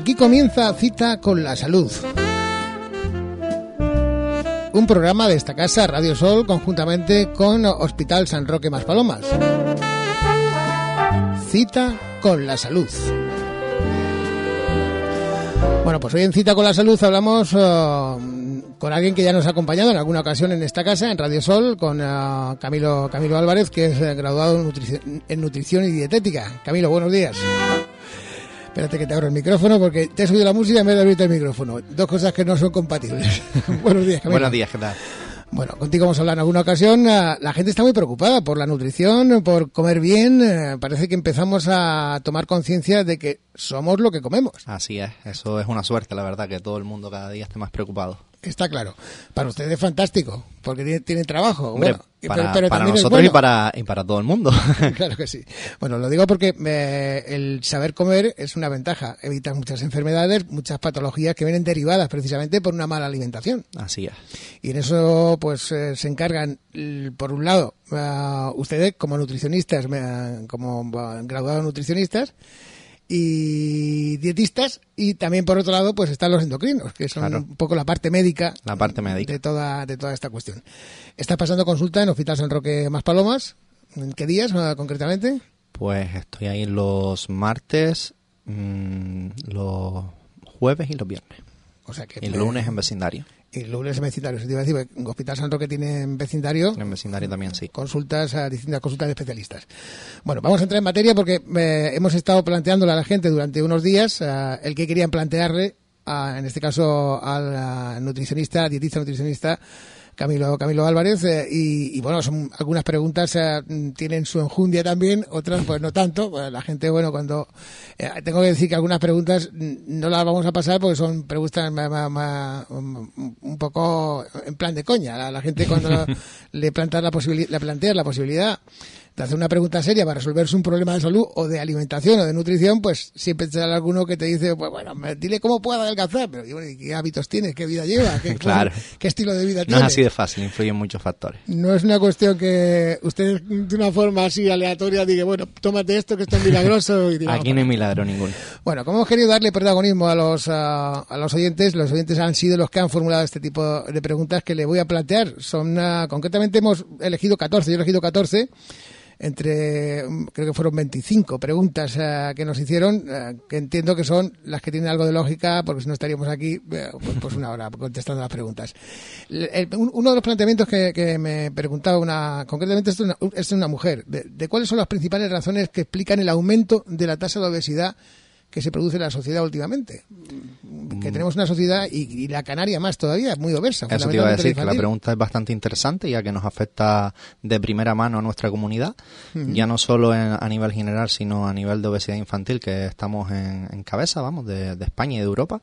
Aquí comienza Cita con la Salud. Un programa de esta casa, Radio Sol, conjuntamente con Hospital San Roque Más Palomas. Cita con la Salud. Bueno, pues hoy en Cita con la Salud hablamos uh, con alguien que ya nos ha acompañado en alguna ocasión en esta casa, en Radio Sol, con uh, Camilo, Camilo Álvarez, que es graduado en nutrición y dietética. Camilo, buenos días. Espérate que te abro el micrófono porque te he subido la música en vez de abrirte el micrófono. Dos cosas que no son compatibles. Buenos días, Camilo. Buenos días, ¿qué tal? Bueno, contigo hemos hablado en alguna ocasión. La gente está muy preocupada por la nutrición, por comer bien. Parece que empezamos a tomar conciencia de que somos lo que comemos. Así es, eso es una suerte, la verdad, que todo el mundo cada día esté más preocupado. Está claro. Para ustedes es fantástico, porque tienen, tienen trabajo. Hombre, bueno, para, pero, pero para también es nosotros bueno. y, para, y para todo el mundo. claro que sí. Bueno, lo digo porque eh, el saber comer es una ventaja. Evitas muchas enfermedades, muchas patologías que vienen derivadas precisamente por una mala alimentación. Así es. Y en eso, pues, eh, se encargan, por un lado, uh, ustedes como nutricionistas, como uh, graduados nutricionistas y dietistas, y también por otro lado, pues están los endocrinos, que son Claro. un poco la parte médica La parte médica. de toda, de toda esta cuestión. Está pasando consulta en Hospital San Roque Más Palomas. ¿En qué días eh, concretamente? Pues estoy ahí los martes, mm, los jueves y los viernes. O sea que Y el lunes en vecindario. Y lunes en vecindario. Se te iba a decir, en Hospital San Roque tiene en vecindario En vecindario también, sí. consultas a distintas consultas de especialistas. Bueno, vamos a entrar en materia porque eh, hemos estado planteándole a la gente durante unos días eh, el que querían plantearle, a- en este caso al nutricionista, dietista nutricionista Camilo Camilo Álvarez eh, y, y, bueno, son algunas preguntas eh, tienen su enjundia también, otras pues no tanto. Bueno, la gente, bueno, cuando eh, tengo que decir que algunas preguntas no las vamos a pasar porque son preguntas ma- un poco en plan de coña. La, la gente cuando le la posibilidad, le plantea la posibilidad de hacer una pregunta seria para resolverse un problema de salud o de alimentación o de nutrición, pues siempre sale alguno que te dice, pues bueno, me- dile cómo puedo adelgazar, pero y bueno, ¿y ¿qué hábitos tienes? ¿Qué vida llevas? ¿Qué, Claro. qué estilo de vida No tienes? es así de fácil, influyen muchos factores. No es una cuestión que usted de una forma así aleatoria diga, bueno, tómate esto que esto es milagroso y diga, Aquí no hay milagro ninguno. bueno, como hemos querido darle protagonismo a los, a, a los oyentes, los oyentes han sido los que han formulado este tipo de preguntas que le voy a plantear. Son, ah, concretamente hemos elegido 14, yo he elegido 14, entre, mm, creo que fueron 25 preguntas ah, que nos hicieron, ah, que entiendo que son las que tienen algo de lógica, porque si no estaríamos aquí eh, pues, pues una hora contestando las preguntas. Uno de los planteamientos que, me preguntaba una, concretamente es una, es una mujer, de cuáles son las principales razones que explican el aumento de la tasa de obesidad que se produce en la sociedad últimamente. Que tenemos una sociedad, y, y la canaria más todavía, muy obesa. Mm. Eso te iba a decir, que la pregunta es bastante interesante ya que nos afecta de primera mano a nuestra comunidad, ya no solo en- a nivel general, sino a nivel de obesidad infantil, que estamos en, en cabeza, vamos, de, de España y de Europa.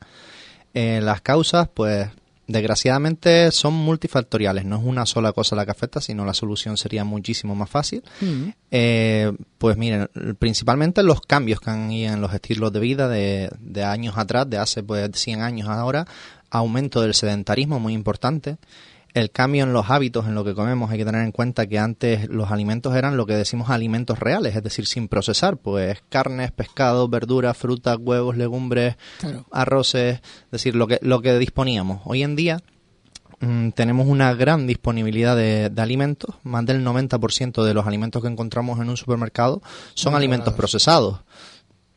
Eh, las causas, pues, desgraciadamente son multifactoriales, no es una sola cosa la que afecta, sino la solución sería muchísimo más fácil. Mm. Eh, pues miren, principalmente los cambios que han ido en los estilos de vida de, de años atrás, de hace pues 100 años ahora, aumento del sedentarismo muy importante, el cambio en los hábitos, en lo que comemos, hay que tener en cuenta que antes los alimentos eran lo que decimos alimentos reales, es decir, sin procesar, pues carnes, pescados, verduras, frutas, huevos, legumbres, Claro. arroces, es decir, lo que, lo que disponíamos. Hoy en día mm, tenemos una gran disponibilidad de, de alimentos, más del 90% de los alimentos que encontramos en un supermercado son Muy alimentos procesados.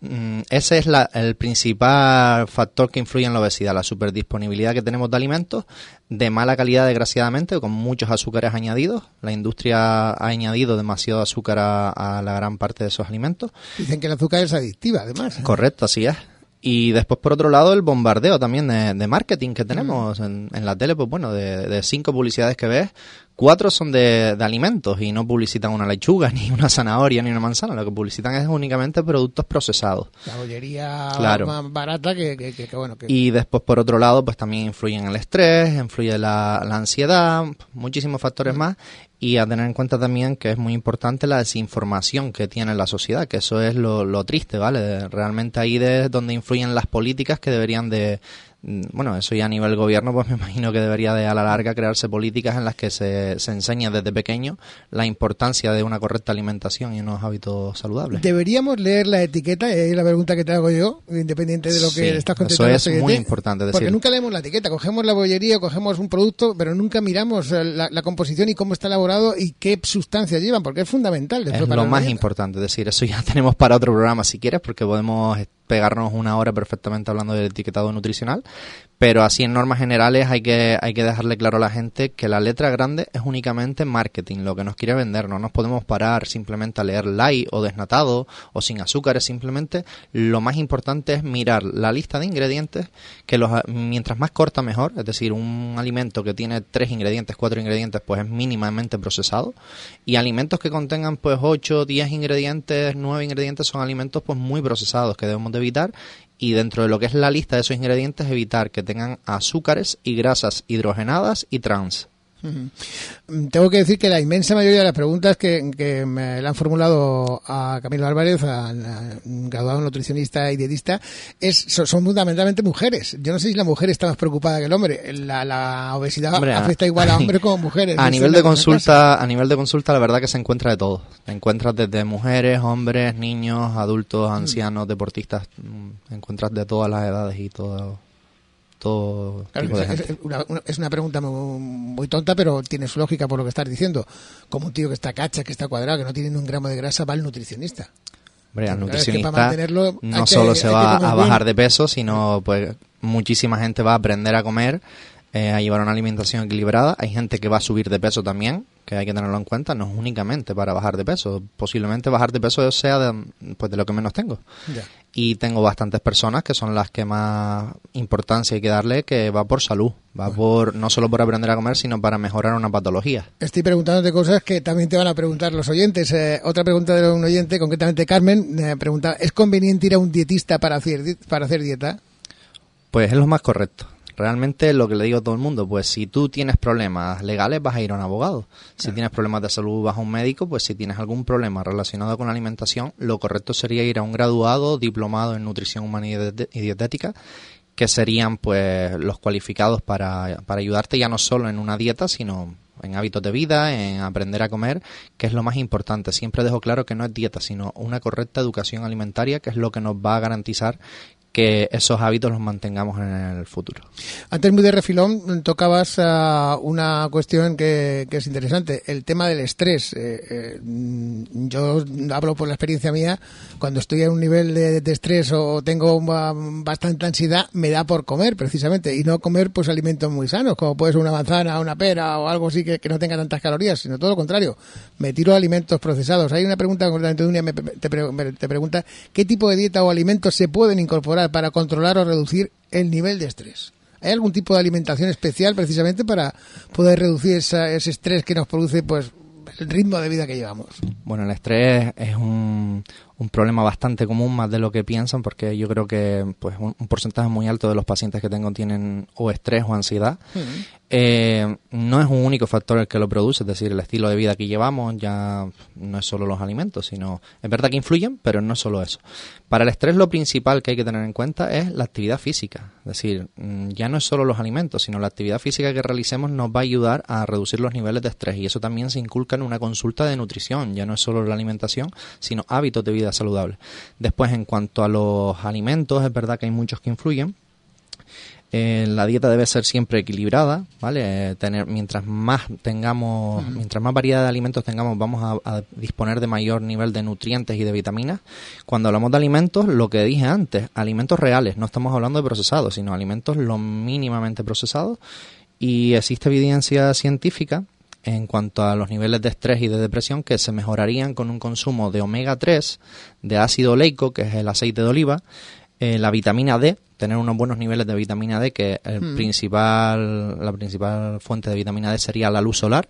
Mm, Ese es la- el principal factor que influye en la obesidad, la superdisponibilidad que tenemos de alimentos de mala calidad, desgraciadamente, con muchos azúcares añadidos. La industria ha añadido demasiado azúcar a, a la gran parte de esos alimentos. Dicen que el azúcar es adictiva, además. Correcto, así es. Y después, por otro lado, el bombardeo también de, marketing que tenemos en, en, la tele, pues bueno, de, de, cinco publicidades que ves, cuatro son de, alimentos y no publicitan una lechuga, ni una zanahoria, ni una manzana. Lo que publicitan es únicamente productos procesados. La bollería más barata que, que, bueno. Y después, por otro lado, pues también influyen el estrés, influye la, la ansiedad, muchísimos factores más. Y a tener en cuenta también que es muy importante la desinformación que tiene la sociedad, que eso es lo, lo triste, ¿vale? Realmente ahí es donde influyen las políticas que deberían de, bueno, eso ya a nivel gobierno, pues me imagino que debería de a la larga crearse políticas en las que se, se enseña desde pequeño la importancia de una correcta alimentación y unos hábitos saludables. Deberíamos leer la etiqueta, es la pregunta que te hago yo, independiente de lo que estás contestando. Eso es muy importante decir. Porque nunca leemos la etiqueta, cogemos la bollería, cogemos un producto, pero nunca miramos eh, la, composición y cómo está elaborado y qué sustancias llevan, porque es fundamental. Es lo más importante, es decir, eso ya tenemos para otro programa si quieres, porque podemos pegarnos una hora perfectamente hablando del etiquetado nutricional, pero así en normas generales hay que, hay que dejarle claro a la gente que la letra grande es únicamente marketing, lo que nos quiere vender. No nos podemos parar simplemente a leer light o desnatado o sin azúcares. Simplemente lo más importante es mirar la lista de ingredientes, que los, mientras más corta mejor. Es decir, un alimento que tiene tres ingredientes, cuatro ingredientes, pues es mínimamente procesado. Y alimentos que contengan pues ocho, diez ingredientes, nueve ingredientes son alimentos pues muy procesados que debemos de evitar y dentro de lo que es la lista de esos ingredientes evitar que tengan azúcares y grasas hidrogenadas y trans. Tengo que decir que la inmensa mayoría de las preguntas que, me han formulado a Camilo Álvarez, a, graduado nutricionista y dietista, es, son, fundamentalmente mujeres. Yo no sé si la mujer está más preocupada que el hombre. La, obesidad afecta igual a hombres como a mujeres. A nivel de consulta, a nivel de consulta, la verdad que se encuentra de todo. Encuentras desde mujeres, hombres, niños, adultos, ancianos, deportistas. Mm, encuentras de todas las edades y todo es, una, pregunta muy, tonta, pero tiene su lógica por lo que estás diciendo. Como un tío que está cacha, que está cuadrado, que no tiene ni un gramo de grasa, va al nutricionista. Hombre, al nutricionista no solo se va a bajar de peso, sino pues muchísima gente va a aprender a comer, eh, a llevar una alimentación equilibrada. Hay gente que va a subir de peso también, que hay que tenerlo en cuenta, no es únicamente para bajar de peso. Posiblemente bajar de peso sea de, pues de lo que menos tengo. Y tengo bastantes personas que son las que más importancia hay que darle, que va por salud, va por no solo por aprender a comer, sino para mejorar una patología. Estoy preguntándote cosas que también te van a preguntar los oyentes. Eh, otra pregunta de un oyente, concretamente Carmen, me pregunta, ¿es conveniente ir a un dietista para hacer, para hacer dieta? Pues es lo más correcto. Realmente lo que le digo a todo el mundo, pues si tú tienes problemas legales vas a ir a un abogado. Si tienes problemas de salud vas a un médico, pues si tienes algún problema relacionado con la alimentación, lo correcto sería ir a un graduado diplomado en nutrición humana y dietética que serían pues los cualificados para, para ayudarte ya no solo en una dieta, sino en hábitos de vida, en aprender a comer, que es lo más importante. Siempre dejo claro que no es dieta, sino una correcta educación alimentaria, que es lo que nos va a garantizar que esos hábitos los mantengamos en el futuro. Antes muy de refilón tocabas uh, una cuestión que, es interesante, el tema del estrés. Eh, eh, yo hablo por la experiencia mía, cuando estoy en un nivel de, estrés o tengo bastante ansiedad, me da por comer precisamente y no comer pues alimentos muy sanos, como puede ser una manzana, una pera o algo así que, no tenga tantas calorías, sino todo lo contrario, me tiro alimentos procesados. Hay una pregunta concretamente de una te, te pregunta qué tipo de dieta o alimentos se pueden incorporar para controlar o reducir el nivel de estrés. ¿Hay algún tipo de alimentación especial precisamente para poder reducir ese estrés que nos produce pues el ritmo de vida que llevamos? Bueno, el estrés es un, un problema bastante común, más de lo que piensan, porque yo creo que pues un, porcentaje muy alto de los pacientes que tengo tienen o estrés o ansiedad. Eh, no es un único factor el que lo produce, es decir, el estilo de vida que llevamos ya no es solo los alimentos, sino es verdad que influyen, pero no es solo eso. Para el estrés lo principal que hay que tener en cuenta es la actividad física, es decir, mm, ya no es solo los alimentos, sino la actividad física que realicemos nos va a ayudar a reducir los niveles de estrés y eso también se inculca en una consulta de nutrición, ya no es solo la alimentación, sino hábitos de vida saludable. Después, en cuanto a los alimentos, es verdad que hay muchos que influyen. Eh, la dieta debe ser siempre equilibrada, ¿vale? Eh, tener, mientras más tengamos, mientras más variedad de alimentos tengamos, vamos a, disponer de mayor nivel de nutrientes y de vitaminas. Cuando hablamos de alimentos, lo que dije antes, alimentos reales, no estamos hablando de procesados, sino alimentos lo mínimamente procesados. Y existe evidencia científica en cuanto a los niveles de estrés y de depresión que se mejorarían con un consumo de omega 3, de ácido oleico, que es el aceite de oliva, Eh, la vitamina D, tener unos buenos niveles de vitamina D, que el Mm. principal, la principal fuente de vitamina D sería la luz solar,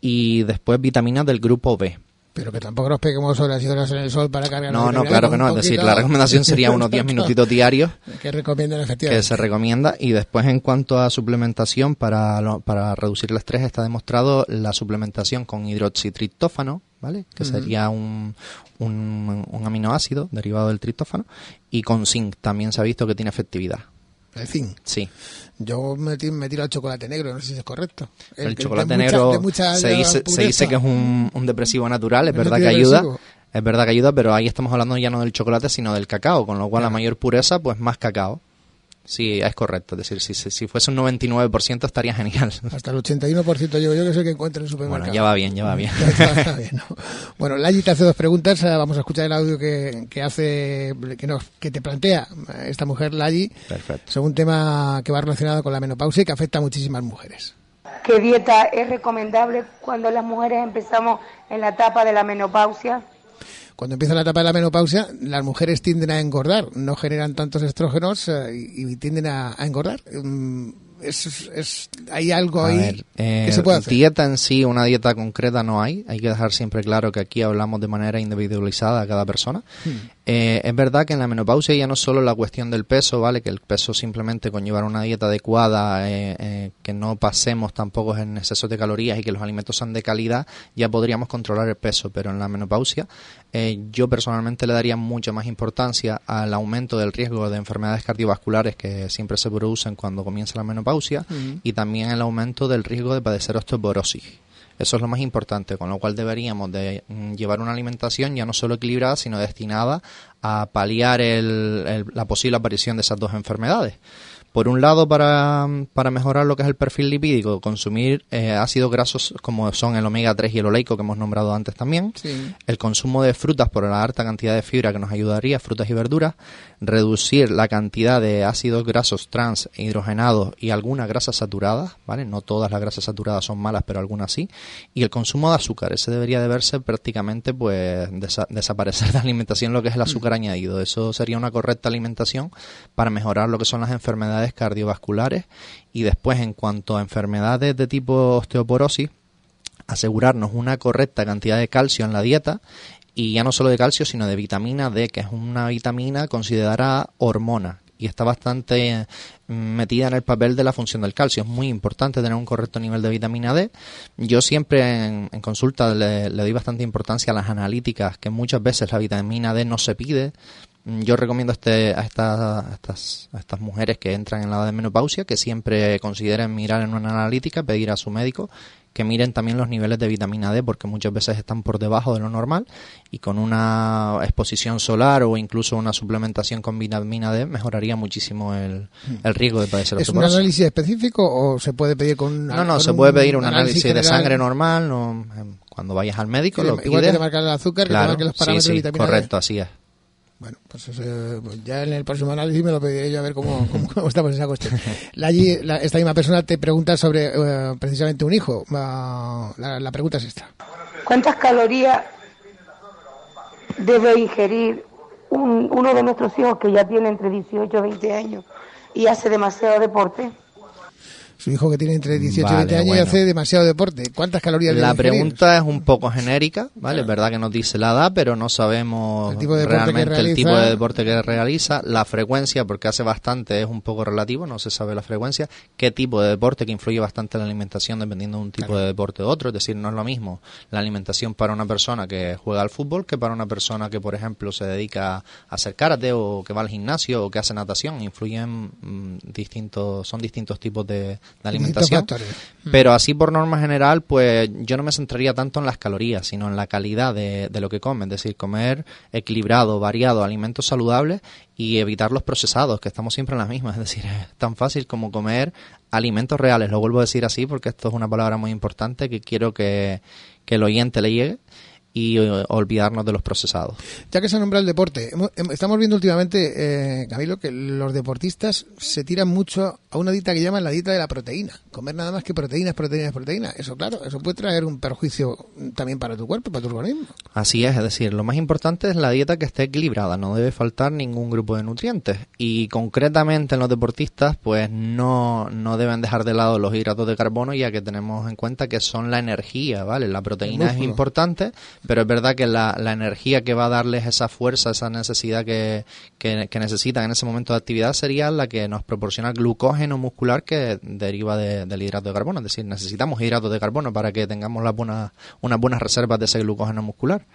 y después vitaminas del grupo B. Pero que tampoco nos peguemos horas y horas en el sol para cargar la No, no, claro que no. Es decir, la recomendación sería unos 10 minutitos diarios Que recomiendan que efectivamente. se recomienda y después en cuanto a suplementación para, lo- para reducir el estrés está demostrado la suplementación con hidroxitriptófano, ¿vale? Que sería un, un, un aminoácido derivado del triptófano y con zinc también se ha visto que tiene efectividad. En fin, Sí, yo me, ti- me tiro al chocolate negro, no sé si es correcto. el, chocolate de mucha- negro de se, dice, se pureza. dice que es un, un depresivo natural, es verdad que ayuda. Es verdad que ayuda, pero ahí estamos hablando ya no del chocolate, sino del cacao, con lo cual la mayor pureza, pues más cacao. Sí, es correcto. Es decir, si, si, si fuese un 99% estaría genial. Hasta el 81% yo, yo que sé que encuentro en el Bueno, supermercado. ya va bien, ya va bien. Está bien, ¿no? Bueno, Layi te hace dos preguntas. eh, Vamos a escuchar el audio que, que hace, que, nos, que te plantea eh, esta mujer, Layi, Perfecto. sobre un tema que va relacionado con la menopausia y que afecta a muchísimas mujeres. ¿Qué dieta es recomendable cuando las mujeres empezamos en la etapa de la menopausia? Cuando empieza la etapa de la menopausia, las mujeres tienden a engordar, no generan tantos estrógenos eh, y, tienden a, a engordar. Mm, Es, es- hay algo A ahí ver, eh, que se puede hacer. dieta en sí, una dieta concreta no hay. Hay que dejar siempre claro que aquí hablamos de manera individualizada a cada persona. Hmm. Eh, es verdad que en la menopausia ya no solo la cuestión del peso, ¿vale? Que el peso simplemente con llevar una dieta adecuada, eh, eh, que no pasemos tampoco en exceso de calorías y que los alimentos sean de calidad, ya podríamos controlar el peso. Pero en la menopausia eh, yo personalmente le daría mucha más importancia al aumento del riesgo de enfermedades cardiovasculares que siempre se producen cuando comienza la menopausia y también el aumento del riesgo de padecer osteoporosis. Eso es lo más importante, con lo cual deberíamos de mm, llevar una alimentación ya no solo equilibrada, sino destinada a paliar el- el- la posible aparición de esas dos enfermedades. Por un lado, para, para mejorar lo que es el perfil lipídico, consumir eh, ácidos grasos como son el omega 3 y el oleico que hemos nombrado antes también. Sí. El consumo de frutas por la alta cantidad de fibra que nos ayudaría, frutas y verduras. Reducir la cantidad de ácidos grasos trans, hidrogenados y algunas grasas saturadas, ¿vale? No todas las grasas saturadas son malas, pero algunas sí. Y el consumo de azúcar, ese debería de verse prácticamente, pues, desa- desaparecer de la alimentación lo que es el azúcar añadido. Eso sería una correcta alimentación para mejorar lo que son las enfermedades cardiovasculares. Y después, en cuanto a enfermedades de tipo osteoporosis, asegurarnos una correcta cantidad de calcio en la dieta y ya no solo de calcio sino de vitamina D que es una vitamina considerada hormona y está bastante eh, metida en el papel de la función del calcio. Es muy importante tener un correcto nivel de vitamina D. Yo siempre en, en consulta le, le doy bastante importancia a las analíticas, que muchas veces la vitamina D no se pide. Mm, Yo recomiendo a, este, a, esta- a estas, a estas mujeres que entran en la edad de menopausia que siempre consideren mirar en una analítica, pedir a su médico que miren también los niveles de vitamina D porque muchas veces están por debajo de lo normal y con una exposición solar o incluso una suplementación con vitamina D mejoraría muchísimo el, el riesgo de padecer ¿Es un análisis específico o se puede pedir con No, no, con se puede pedir un análisis análisis de sangre normal no, em, cuando vayas al médico. Que Lo te- igual que pides. te marcan el azúcar, que te Claro, marquen los sí, parámetros de sí, vitamina D. correcto, así es. Bueno, pues, pues ya en el próximo análisis me lo pediré yo a ver cómo, cómo, estamos en esa cuestión. La, la- esta misma persona te pregunta sobre eh, precisamente un hijo. Ah, la, la pregunta es esta. ¿Cuántas calorías debe ingerir un- uno de nuestros hijos que ya tiene entre 18 y 20 años y hace demasiado deporte? Su hijo que tiene entre 18 y Vale, 20 años bueno. y hace demasiado deporte. ¿Cuántas calorías La debe pregunta es un poco genérica, ¿vale? Es verdad que nos dice la edad, pero no sabemos El tipo de deporte que realmente el tipo de deporte que realiza, la frecuencia, porque hace bastante es un poco relativo, no se sabe la frecuencia, qué tipo de deporte que influye bastante en la alimentación dependiendo de un tipo de deporte u otro, es decir, no es lo mismo la alimentación para una persona que juega al fútbol que para una persona que, por ejemplo, se dedica a hacer karate o que va al gimnasio o que hace natación, influyen mm, distintos, son distintos tipos de, de alimentación. factores. Pero así por norma general, pues yo no me centraría tanto en las calorías, sino en la calidad de, de lo que comen. Es decir, comer equilibrado, variado, alimentos saludables y evitar los procesados, que estamos siempre en las mismas. Es decir, es tan fácil como comer alimentos reales. Lo vuelvo a decir así porque esto es una palabra muy importante que quiero que, que el oyente le llegue. Y eh, olvidarnos de los procesados. Ya que se ha nombrado el deporte, estamos viendo últimamente, eh, Camilo, que los deportistas se tiran mucho a una dieta que llaman la dieta de la proteína. Comer nada más que proteínas, proteínas, proteínas. Eso, claro, eso puede traer un perjuicio también para tu cuerpo, para tu organismo. Así es, es decir, lo más importante es la dieta que esté equilibrada, no debe faltar ningún grupo de nutrientes. Y concretamente en los deportistas, pues no, no deben dejar de lado los hidratos de carbono, ya que tenemos en cuenta que son la energía, ¿vale? La proteína es importante, pero es verdad que la, la, energía que va a darles esa fuerza, esa necesidad que, que, necesitan en ese momento de actividad sería la que nos proporciona glucógeno muscular que deriva del hidrato de carbono. Es decir, necesitamos hidratos de carbono para que tengamos la buena, unas buenas reservas de ese glucógeno muscular.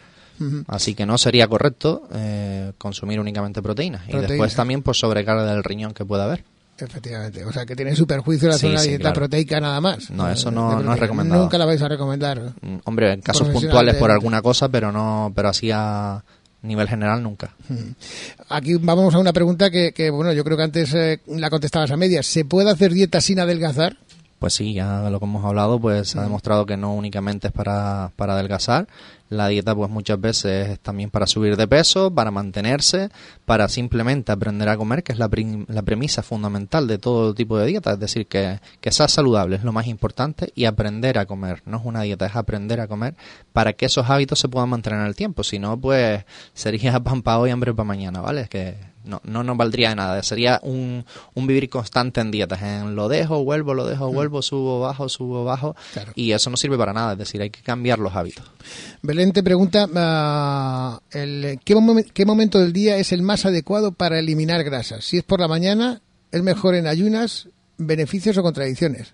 Así que no sería correcto eh, consumir únicamente proteínas. Y después también por sobrecarga del riñón que pueda haber. Efectivamente, o sea que tiene su perjuicio la zona dieta proteica nada más. No, eso no, es recomendado. Nunca la vais a recomendar. Mm, hombre, en casos puntuales por alguna cosa, pero no, pero así a nivel general nunca. Aquí vamos a una pregunta que, que bueno, yo creo que antes eh, la contestabas a medias. ¿Se puede hacer dieta sin adelgazar? Pues sí, ya lo que hemos hablado, pues se ha demostrado que no únicamente es para, para adelgazar, la dieta pues muchas veces es también para subir de peso, para mantenerse, para simplemente aprender a comer, que es la, la premisa fundamental de todo tipo de dieta, es decir, que, que sea saludable es lo más importante y aprender a comer, no es una dieta, es aprender a comer para que esos hábitos se puedan mantener en el tiempo, si no pues sería pan para hoy, hambre para mañana, ¿vale? Es que no, no nos valdría de nada. Sería un, un vivir constante en dietas. En lo dejo, vuelvo, lo dejo, mm. vuelvo, subo, bajo, subo, bajo. Y eso no sirve para nada. Es decir, hay que cambiar los hábitos. Belén te pregunta, uh, el, ¿qué, ¿qué momento del día es el más adecuado para eliminar grasas? Si es por la mañana, ¿es mejor en ayunas? ¿Beneficios o contradicciones?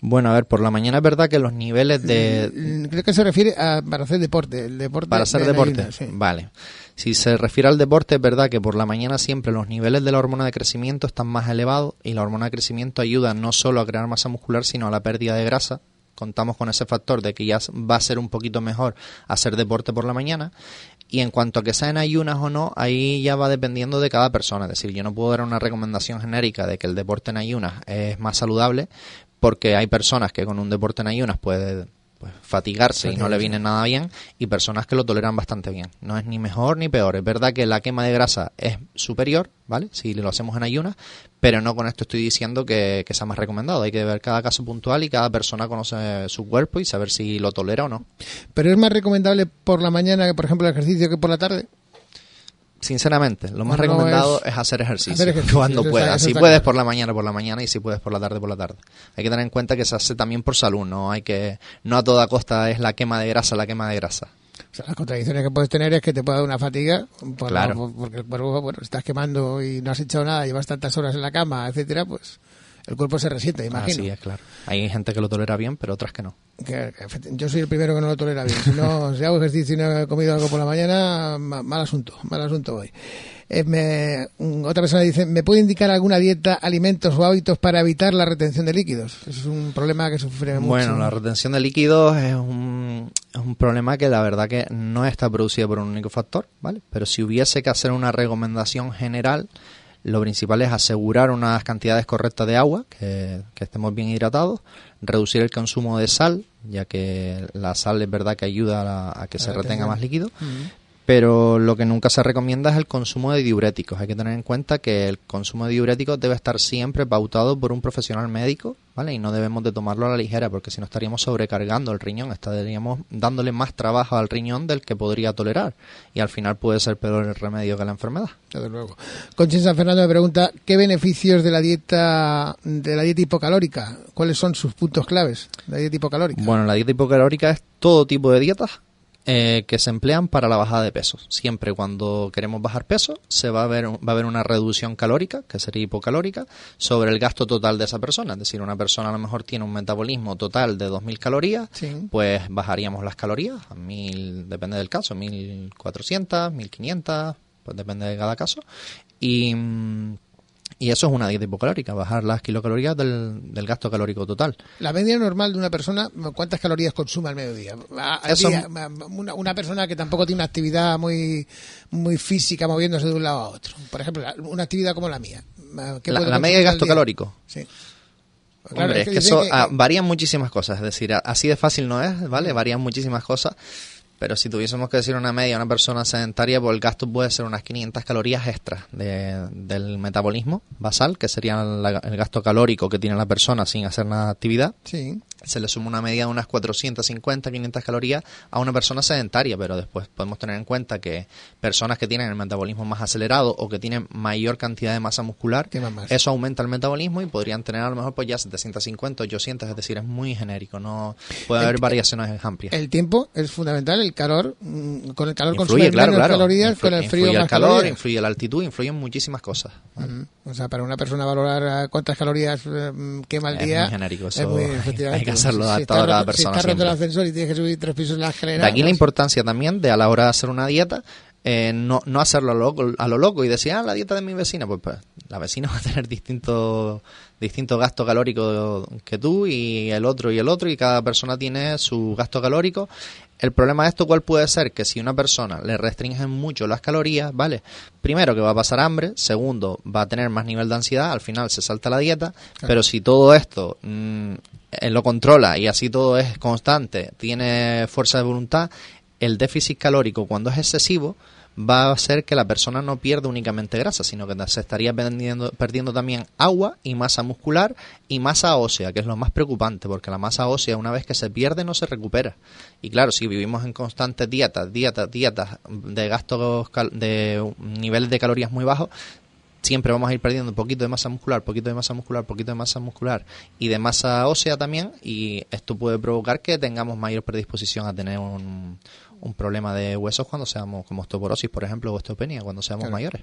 Bueno, a ver, por la mañana es verdad que los niveles de... Mm, creo que se refiere a para hacer deporte. El deporte para hacer deporte, vale. Si se refiere al deporte, es verdad que por la mañana siempre los niveles de la hormona de crecimiento están más elevados y la hormona de crecimiento ayuda no solo a crear masa muscular, sino a la pérdida de grasa. Contamos con ese factor de que ya va a ser un poquito mejor hacer deporte por la mañana. Y en cuanto a que sean ayunas o no, ahí ya va dependiendo de cada persona. Es decir, yo no puedo dar una recomendación genérica de que el deporte en ayunas es más saludable, porque hay personas que con un deporte en ayunas puede pues, fatigarse y no le viene nada bien y personas que lo toleran bastante bien. No es ni mejor ni peor. Es verdad que la quema de grasa es superior, ¿vale? Si lo hacemos en ayunas, pero no con esto estoy diciendo que, que sea más recomendado. Hay que ver cada caso puntual y cada persona conoce su cuerpo y saber si lo tolera o no. ¿Pero es más recomendable por la mañana que, por ejemplo, el ejercicio que por la tarde? Sinceramente, lo más recomendado es, hacer, ejercicio cuando puedas. Si puedes por la mañana, por la mañana y si puedes por la tarde, por la tarde. Hay que tener en cuenta que se hace también por salud, no hay que no a toda costa es la quema de grasa, la quema de grasa. O sea, las contradicciones que puedes tener es que te pueda dar una fatiga, claro. porque el cuerpo, bueno, estás quemando y no has hecho nada, llevas tantas horas en la cama, etcétera, pues el cuerpo se resiente, imagino. Así es, claro. Hay gente que lo tolera bien, pero otras que no. yo soy el primero que no lo tolera bien. Si, no, si hago ejercicio y no he comido algo por la mañana, mal asunto, mal asunto voy. Eh, otra persona dice, ¿me puede indicar alguna dieta, alimentos o hábitos para evitar la retención de líquidos? Es un problema que sufre mucho. Bueno, la retención de líquidos es un, es un problema que la verdad que no está producido por un único factor, ¿vale? Pero si hubiese que hacer una recomendación general, lo principal es asegurar unas cantidades correctas de agua, que, estemos bien hidratados, reducir el consumo de sal, ya que la sal es verdad que ayuda a, que se retenga más líquido, pero lo que nunca se recomienda es el consumo de diuréticos. Hay que tener en cuenta que el consumo de diuréticos debe estar siempre pautado por un profesional médico, ¿vale? Y no debemos de tomarlo a la ligera porque si no estaríamos sobrecargando el riñón, estaríamos dándole más trabajo al riñón del que podría tolerar y al final puede ser peor el remedio que la enfermedad. Desde luego. Conchín San Fernando me pregunta, ¿qué beneficios de la dieta de la dieta hipocalórica? ¿Cuáles son sus puntos claves? La dieta hipocalórica. Bueno, la dieta hipocalórica es todo tipo de dietas eh, que se emplean para la bajada de peso. Siempre cuando queremos bajar peso, se va a ver va a haber una reducción calórica, que sería hipocalórica, sobre el gasto total de esa persona. Es decir, una persona a lo mejor tiene un metabolismo total de 2.000 calorías, pues bajaríamos las calorías a 1.000, depende del caso, 1.400, 1.500, pues depende de cada caso. Y mm, y eso es una dieta hipocalórica, bajar las kilocalorías del, gasto calórico total. La media normal de una persona, ¿cuántas calorías consume al mediodía? una, persona que tampoco tiene una actividad muy, muy física moviéndose de un lado a otro. Por ejemplo, una actividad como la mía. La, media de gasto calórico. Sí. Claro, es que, eso ah, varían muchísimas cosas, es decir, así de fácil no es, ¿vale? Varían muchísimas cosas Pero si tuviésemos que decir una media una persona sedentaria, el gasto puede ser unas 500 calorías extras de, del metabolismo basal, que sería la- el gasto calórico que tiene la persona sin hacer nada de actividad. Sí. Se le suma una media de unas 450, 500 calorías a una persona sedentaria, pero después podemos tener en cuenta que personas que tienen el metabolismo más acelerado o que tienen mayor cantidad de masa muscular, eso aumenta el metabolismo y podrían tener a lo mejor pues ya 750, 800, es decir, es muy genérico, no puede haber El- variaciones amplias. El tiempo es fundamental, el calor. mm, Con el calor Influye, consume claro, menos claro. calorías, con el frío influye más el calor, calorías. influye la altitud, influyen muchísimas cosas. O sea, para una persona valorar eh, cuántas calorías eh, quema al Es día. muy genérico, es eso muy, hay- efectivamente. hay que hacerlo Si adaptado a cada Si persona está roto el siempre. ascensor y tienes que subir tres pisos en la escalera. De aquí la importancia también de a la hora de hacer una dieta, eh, no, no hacerlo a lo, loco, a lo loco y decir, ah, la dieta de mi vecina, pues, pues, la vecina va a tener distinto, distinto gasto calórico que tú y el otro y el otro y cada persona tiene su gasto calórico. El problema de esto, ¿cuál puede ser? Que si una persona le restringen mucho las calorías, ¿vale? Primero que va a pasar hambre, segundo va a tener más nivel de ansiedad, al final se salta la dieta, pero si todo esto mm, él lo controla y así todo es constante, tiene fuerza de voluntad, el déficit calórico cuando es excesivo va a hacer que la persona no pierda únicamente grasa, sino que se estaría perdiendo, perdiendo también agua y masa muscular y masa ósea, que es lo más preocupante, porque la masa ósea una vez que se pierde no se recupera. Y claro, si vivimos en constantes dietas, dietas, dietas de gastos, de niveles de calorías muy bajos, siempre vamos a ir perdiendo un poquito de masa muscular, poquito de masa muscular, poquito de masa muscular y de masa ósea también y esto puede provocar que tengamos mayor predisposición a tener un, un problema de huesos cuando seamos como osteoporosis, por ejemplo, o osteopenia, cuando seamos Claro. mayores.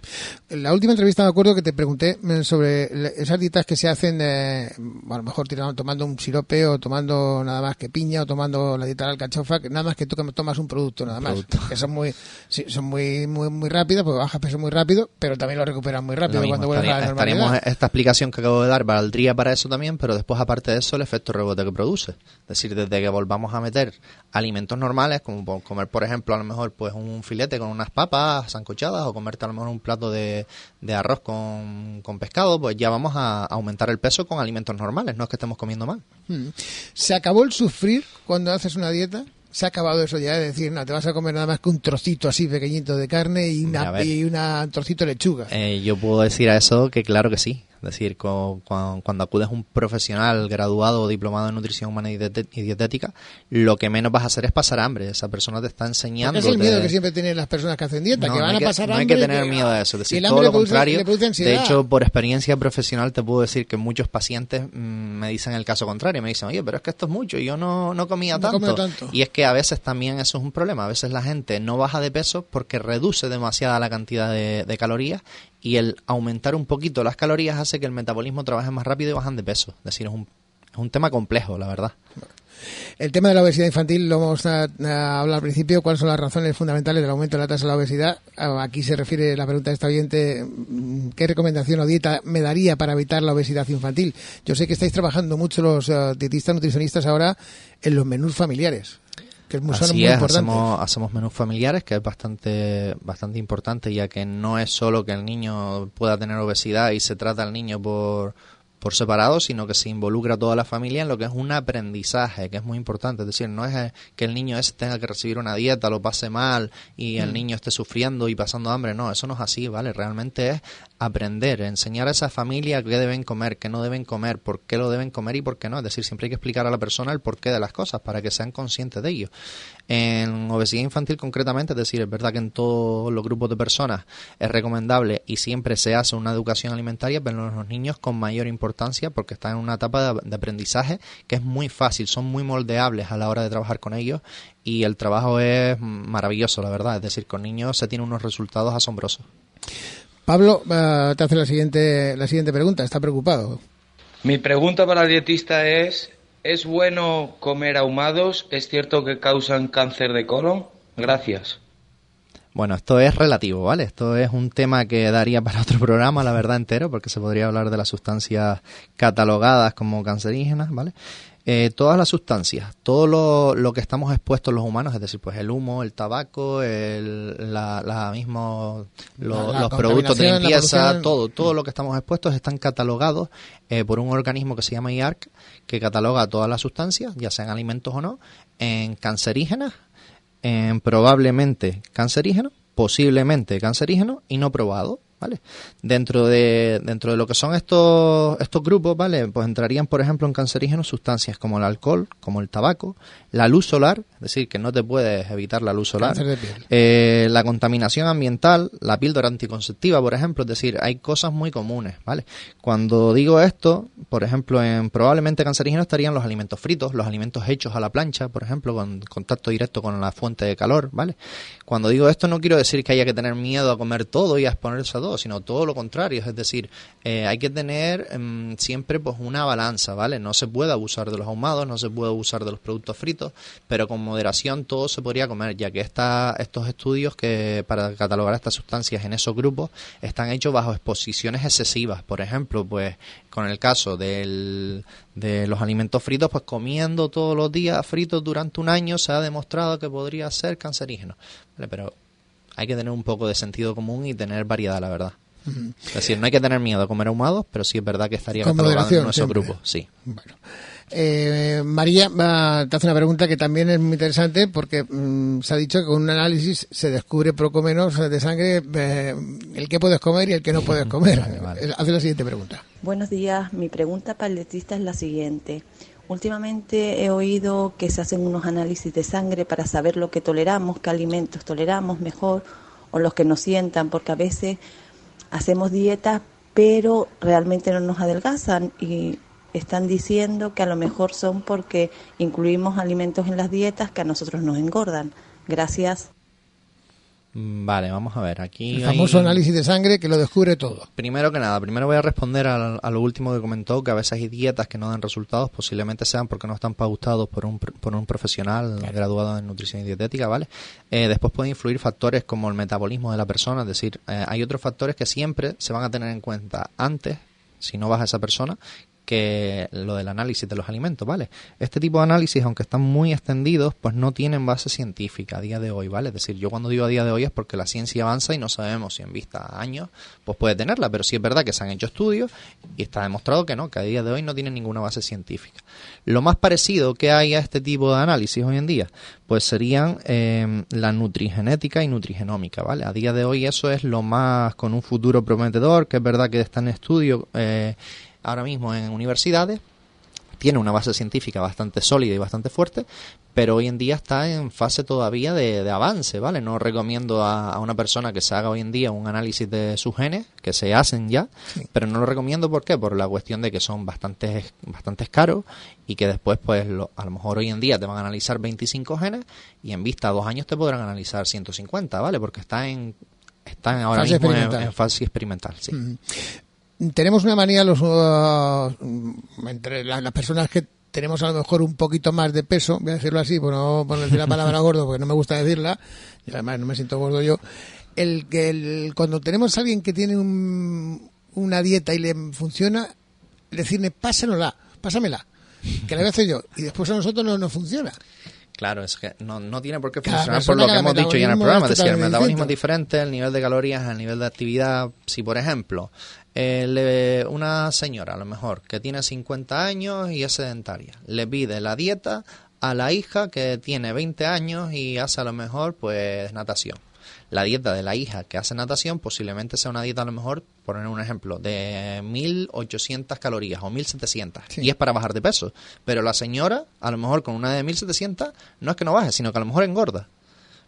En la última entrevista me acuerdo que te pregunté eh, sobre esas dietas que se hacen, eh, a lo mejor tirando, tomando un sirope o tomando nada más que piña o tomando la dieta de alcachofa, que nada más que tú que tomas un producto nada más. producto. Que son muy, sí, son muy, muy, muy rápidas, porque bajas peso muy rápido, pero también lo recuperas muy rápido mismo, cuando vuelves a la normalidad. estaríamos, esta explicación que acabo de dar valdría para eso también, pero después aparte de eso el efecto rebote que produce. Es decir, desde que volvamos a meter alimentos normales, como por por ejemplo a lo mejor pues un filete con unas papas sancochadas o comerte a lo mejor un plato de, de arroz con, con pescado, pues ya vamos a aumentar el peso con alimentos normales, no es que estemos comiendo mal. Mm. ¿Se acabó el sufrir cuando haces una dieta? ¿Se ha acabado eso ya de decir, no, te vas a comer nada más que un trocito así pequeñito de carne y, una, y una un trocito de lechuga? Eh, yo puedo decir a eso que claro que sí. Es decir, cu- cu- cuando acudes a un profesional graduado o diplomado en nutrición humana y dietética, lo que menos vas a hacer es pasar hambre. Esa persona te está enseñando. Porque es el miedo que siempre tienen las personas que hacen dieta, No, que no van a que- pasar no hambre. hay que tener miedo de eso. Es decir, todo lo contrario. produce De hecho, por experiencia profesional te puedo decir que muchos pacientes mm, me dicen el caso contrario. Me dicen, oye, pero es que esto es mucho. Yo no, no comía No tanto. Y es que a veces también eso es un problema. A veces la gente no baja de peso porque reduce demasiada la cantidad de, de calorías y el aumentar un poquito las calorías hace que el metabolismo trabaje más rápido y bajan de peso. Es decir, es un, es un tema complejo, la verdad. El tema de la obesidad infantil lo vamos a, hablar al principio. ¿Cuáles son las razones fundamentales del aumento de la tasa de la obesidad? Ah, Aquí se refiere la pregunta de esta oyente. mm, ¿Qué recomendación o dieta me daría para evitar la obesidad infantil? Yo sé que estáis trabajando mucho los eh, dietistas nutricionistas ahora en los menús familiares, que Así muy es, hacemos, hacemos menús familiares, que es bastante, bastante importante, ya que no es solo que el niño pueda tener obesidad y se trata al niño por, por separado, sino que se involucra toda la familia en lo que es un aprendizaje, que es muy importante. Es decir, no es eh, que el niño ese tenga que recibir una dieta, lo pase mal y Mm. el niño esté sufriendo y pasando hambre. No, eso no es así, ¿vale? Realmente es aprender, enseñar a esa familia qué deben comer, qué no deben comer, por qué lo deben comer y por qué no. Es decir, siempre hay que explicar a la persona el porqué de las cosas para que sean conscientes de ello. En obesidad infantil concretamente, es decir, es verdad que en todos los grupos de personas es recomendable y siempre se hace una educación alimentaria, pero en los niños con mayor importancia porque están en una etapa de, aprendizaje que es muy fácil, son muy moldeables a la hora de trabajar con ellos y el trabajo es maravilloso, la verdad. Es decir, con niños se tienen unos resultados asombrosos. Pablo, eh, te hace la siguiente, la siguiente pregunta. Está preocupado. Mi pregunta para el dietista es, ¿es bueno comer ahumados? ¿Es cierto que causan cáncer de colon? Gracias. Bueno, esto es relativo, ¿vale? Esto es un tema que daría para otro programa, la verdad, entero, porque se podría hablar de las sustancias catalogadas como cancerígenas, ¿vale? Eh, todas las sustancias, todo lo, lo que estamos expuestos los humanos, es decir, pues el humo, el tabaco, el, la, la mismo, lo- La- la los productos de limpieza, todo, todo lo que estamos expuestos están catalogados eh, por un organismo que se llama IARC, que cataloga todas las sustancias, ya sean alimentos o no, en cancerígenas, en probablemente cancerígeno, posiblemente cancerígeno y no probado. ¿Vale? Dentro de, dentro de lo que son estos, estos grupos, ¿vale? Pues entrarían, por ejemplo, en cancerígenos sustancias como el alcohol, como el tabaco, la luz solar, es decir, que no te puedes evitar la luz solar, eh, la contaminación ambiental, la píldora anticonceptiva, por ejemplo, es decir, hay cosas muy comunes, ¿vale? Cuando digo esto, por ejemplo, en probablemente cancerígenos estarían los alimentos fritos, los alimentos hechos a la plancha, por ejemplo, con contacto directo con la fuente de calor, ¿vale? Cuando digo esto no quiero decir que haya que tener miedo a comer todo y a exponerse a todo, sino todo lo contrario, es decir, eh, hay que tener em, siempre pues una balanza, ¿vale? No se puede abusar de los ahumados, no se puede abusar de los productos fritos, pero con moderación todo se podría comer, ya que esta, estos estudios que para catalogar estas sustancias en esos grupos están hechos bajo exposiciones excesivas. Por ejemplo, pues con el caso del, de los alimentos fritos, pues comiendo todos los días fritos durante un año se ha demostrado que podría ser cancerígeno. Pero hay que tener un poco de sentido común y tener variedad, la verdad. Es decir, no hay que tener miedo a comer ahumados, pero sí es verdad que estaría catalogado en nuestro grupo. Sí. Bueno. Eh, María te hace una pregunta que también es muy interesante porque mm, se ha dicho que con un análisis se descubre poco menos de sangre eh, el que puedes comer y el que no puedes comer. Hace la siguiente pregunta. Buenos días, mi pregunta para el es la siguiente. Últimamente he oído que se hacen unos análisis de sangre para saber lo que toleramos, qué alimentos toleramos mejor o los que nos sientan, porque a veces hacemos dietas pero realmente no nos adelgazan y están diciendo que a lo mejor son porque incluimos alimentos en las dietas que a nosotros nos engordan. Gracias. Vale, vamos a ver. Aquí el famoso análisis de sangre que lo descubre todo. Primero que nada, primero voy a responder a, lo último que comentó, que a veces hay dietas que no dan resultados, posiblemente sean porque no están pautados por un, por un profesional graduado en nutrición y dietética, ¿vale? Eh, después pueden influir factores como el metabolismo de la persona, es decir, eh, hay otros factores que siempre se van a tener en cuenta antes si no vas a esa persona, que lo del análisis de los alimentos, ¿vale? Este tipo de análisis, aunque están muy extendidos, pues no tienen base científica a día de hoy, ¿vale? Es decir, yo cuando digo a día de hoy es porque la ciencia avanza y no sabemos si en vista a años, pues puede tenerla, pero sí es verdad que se han hecho estudios y está demostrado que no, que a día de hoy no tienen ninguna base científica. Lo más parecido que hay a este tipo de análisis hoy en día, pues serían eh, la nutrigenética y nutrigenómica, ¿vale? A día de hoy eso es lo más con un futuro prometedor, que es verdad que está en estudio eh, ahora mismo en universidades, tiene una base científica bastante sólida y bastante fuerte, pero hoy en día está en fase todavía de, avance, ¿vale? No recomiendo a, una persona que se haga hoy en día un análisis de sus genes, que se hacen ya, pero no lo recomiendo ¿por qué? Por la cuestión de que son bastante, bastante caros y que después, pues, a lo mejor hoy en día te van a analizar 25 genes y en vista a dos años te podrán analizar 150, ¿vale? Porque está en están ahora mismo en, fase experimental, sí tenemos una manía los uh, entre las personas que tenemos a lo mejor un poquito más de peso, voy a decirlo así, por no decir la palabra gordo, porque no me gusta decirla, y además no me siento gordo yo, el que el, cuando tenemos a alguien que tiene una dieta y le funciona, decirle, pásanosla, pásamela, que la voy a hacer yo, y después a nosotros no nos funciona. Claro, es que no, no tiene por qué funcionar por lo que hemos dicho ya en el programa. Es decir, el metabolismo es diferente, el nivel de calorías, el nivel de actividad. Si, por ejemplo, eh, una señora, a lo mejor, que tiene 50 años y es sedentaria, le pide la dieta a la hija que tiene 20 años y hace a lo mejor, pues, natación la dieta de la hija que hace natación posiblemente sea una dieta a lo mejor, por poner un ejemplo, de 1800 calorías o 1700 y es para bajar de peso. Pero la señora, a lo mejor con una de 1700, no es que no baje, sino que a lo mejor engorda.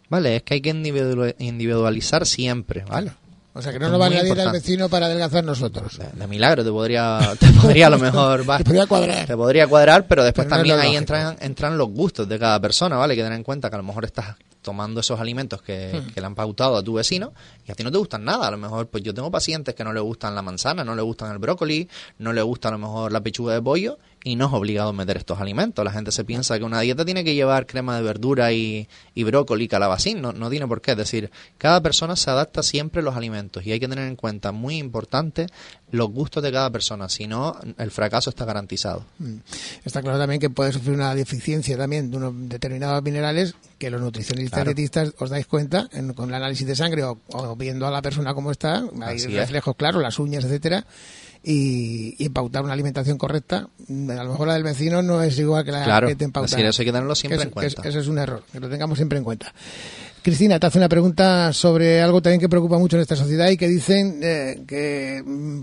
¿Vale? Es que hay que individualizar siempre, ¿vale? O sea, que no nos vale la dieta del vecino para adelgazar nosotros. De, milagro te podría, te podría a lo mejor... te podría cuadrar. Te podría cuadrar, pero después también ahí entran, entran los gustos de cada persona, ¿vale? Hay que tener en cuenta que a lo mejor estás tomando esos alimentos que, hmm. que, le han pautado a tu vecino y a ti no te gustan nada. A lo mejor, pues yo tengo pacientes que no le gustan la manzana, no le gustan el brócoli, no le gusta a lo mejor la pechuga de pollo y no es obligado a meter estos alimentos. La gente se piensa que una dieta tiene que llevar crema de verdura y, y brócoli, calabacín. No, no tiene por qué. Es decir, cada persona se adapta siempre a los alimentos y hay que tener en cuenta, muy importante, los gustos de cada persona. Si no, el fracaso está garantizado. Mm. Está claro también que puede sufrir una deficiencia también de unos determinados minerales que los nutricionistas dietistas os dais cuenta con el análisis de sangre o, viendo a la persona cómo está. Hay reflejos claros, las uñas, etcétera y, y pautar una alimentación correcta. Mm, A lo mejor la del vecino no es igual que la Claro, que te es pauta. decir, eso hay que tenerlo siempre eso, en cuenta. que eso es un error, que lo tengamos siempre en cuenta. Cristina te hace una pregunta sobre algo también que preocupa mucho en esta sociedad y que dicen eh, que mm,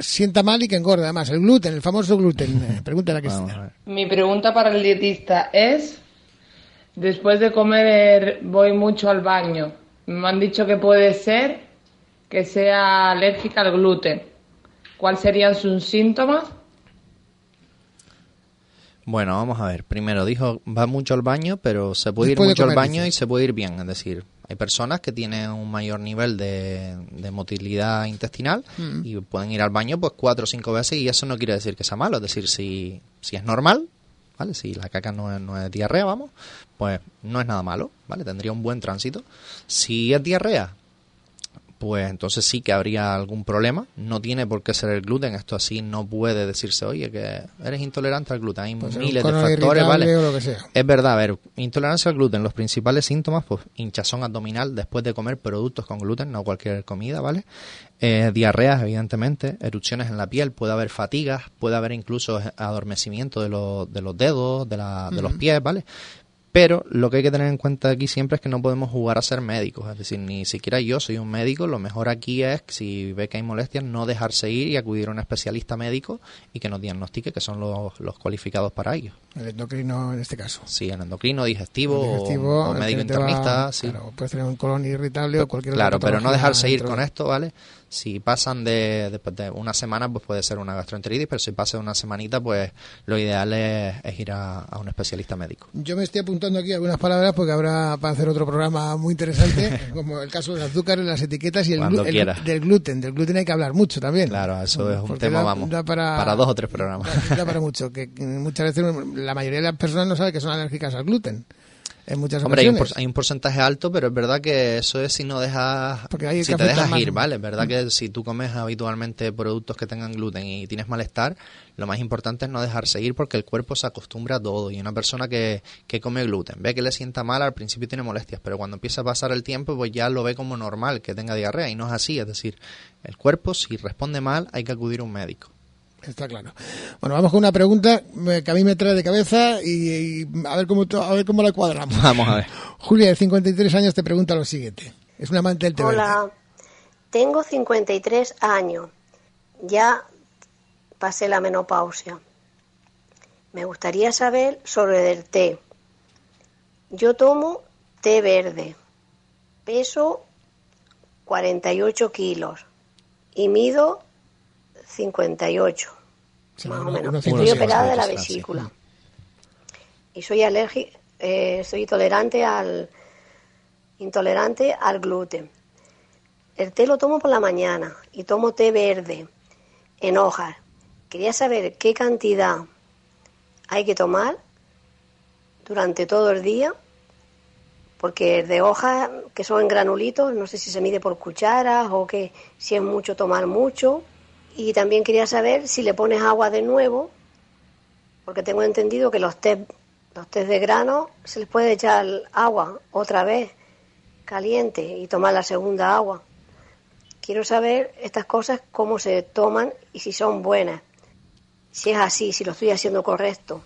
sienta mal y que engorda. Además, el gluten, el famoso gluten. Eh, Pregúntale a Cristina. Mi pregunta para el dietista es, después de comer voy mucho al baño. Me han dicho que puede ser que sea alérgica al gluten. ¿Cuáles serían sus síntomas? Bueno, vamos a ver. Primero dijo, va mucho al baño, pero se puede Después ir mucho al baño y se puede ir bien. Es decir, hay personas que tienen un mayor nivel de, de motilidad intestinal Mm. y pueden ir al baño pues cuatro o cinco veces y eso no quiere decir que sea malo. Es decir, si, si es normal, ¿vale? Si la caca no es, no es diarrea, vamos, pues no es nada malo, ¿vale? Tendría un buen tránsito. Si es diarrea, pues entonces sí que habría algún problema. No tiene por qué ser el gluten. Esto así no puede decirse, oye, que eres intolerante al gluten. Hay un miles de factores, ¿vale? o lo que sea. Es verdad, a ver, intolerancia al gluten, los principales síntomas, pues hinchazón abdominal después de comer productos con gluten, no cualquier comida, ¿vale? Eh, diarreas, evidentemente, erupciones en la piel, puede haber fatigas, puede haber incluso adormecimiento de, los de los dedos, de, la, de los pies, ¿vale? Pero lo que hay que tener en cuenta aquí siempre es que no podemos jugar a ser médicos. Es decir, ni siquiera yo soy un médico. Lo mejor aquí es, si ve que hay molestias, no dejarse ir y acudir a un especialista médico y que nos diagnostique, que son los, los cualificados para ello. El endocrino en este caso. Sí, en endocrino, digestivo, El o- digestivo, o, el médico va- internista, sí. claro, puedes tener un colon irritable o cualquier otra Claro, pero no dejarse ir con esto, ¿vale? Si pasan de, después de una semana, pues puede ser una gastroenteritis, pero si pasa una semanita, pues lo ideal es, es ir a, a un especialista médico. Yo me estoy apuntando aquí algunas palabras porque habrá para hacer otro programa muy interesante, como el caso del azúcar en las etiquetas y el, glu- el- del gluten. Del gluten hay que hablar mucho también. Claro, eso es un Porque tema, da- vamos, da para, para dos o tres programas. Da, da para mucho. Que que muchas veces la mayoría de las personas no sabe que son alérgicas al gluten. En muchas Hombre, hay un, por- hay un porcentaje alto, pero es verdad que eso es si no dejas, si te dejas más. ir, ¿vale? Es verdad que si tú comes habitualmente productos que tengan gluten y tienes malestar, lo más importante es no dejarse ir porque el cuerpo se acostumbra a todo. Y una persona que, que come gluten ve que le sienta mal, al principio tiene molestias, pero cuando empieza a pasar el tiempo, pues ya lo ve como normal que tenga diarrea y no es así. Es decir, el cuerpo, si responde mal, hay que acudir a un médico. Está claro. Bueno, vamos con una pregunta eh, que a mí me trae de cabeza y, y a ver cómo to- a ver cómo la cuadramos. Vamos a ver. Julia, de 53 años, te pregunta lo siguiente. Es una amante del té verde. Hola, tengo 53 años. Ya pasé la menopausia. Me gustaría saber sobre el té. Yo tomo té verde. Peso 48 kilos y mido 58, Sí, más uno- o menos. uno Estoy operada de la sí. vesícula. Y soy alérgica, soy intolerante al intolerante al gluten. El té lo tomo por la mañana y tomo té verde en hojas. Quería saber qué cantidad hay que tomar durante todo el día, porque el de hojas que son en granulitos, no sé si se mide por cucharas o que si es mucho tomar mucho. Y también quería saber si le pones agua de nuevo, porque tengo entendido que los té, los tés de grano se les puede echar agua otra vez caliente y tomar la segunda agua. Quiero saber estas cosas, cómo se toman y si son buenas. Si es así, si lo estoy haciendo correcto.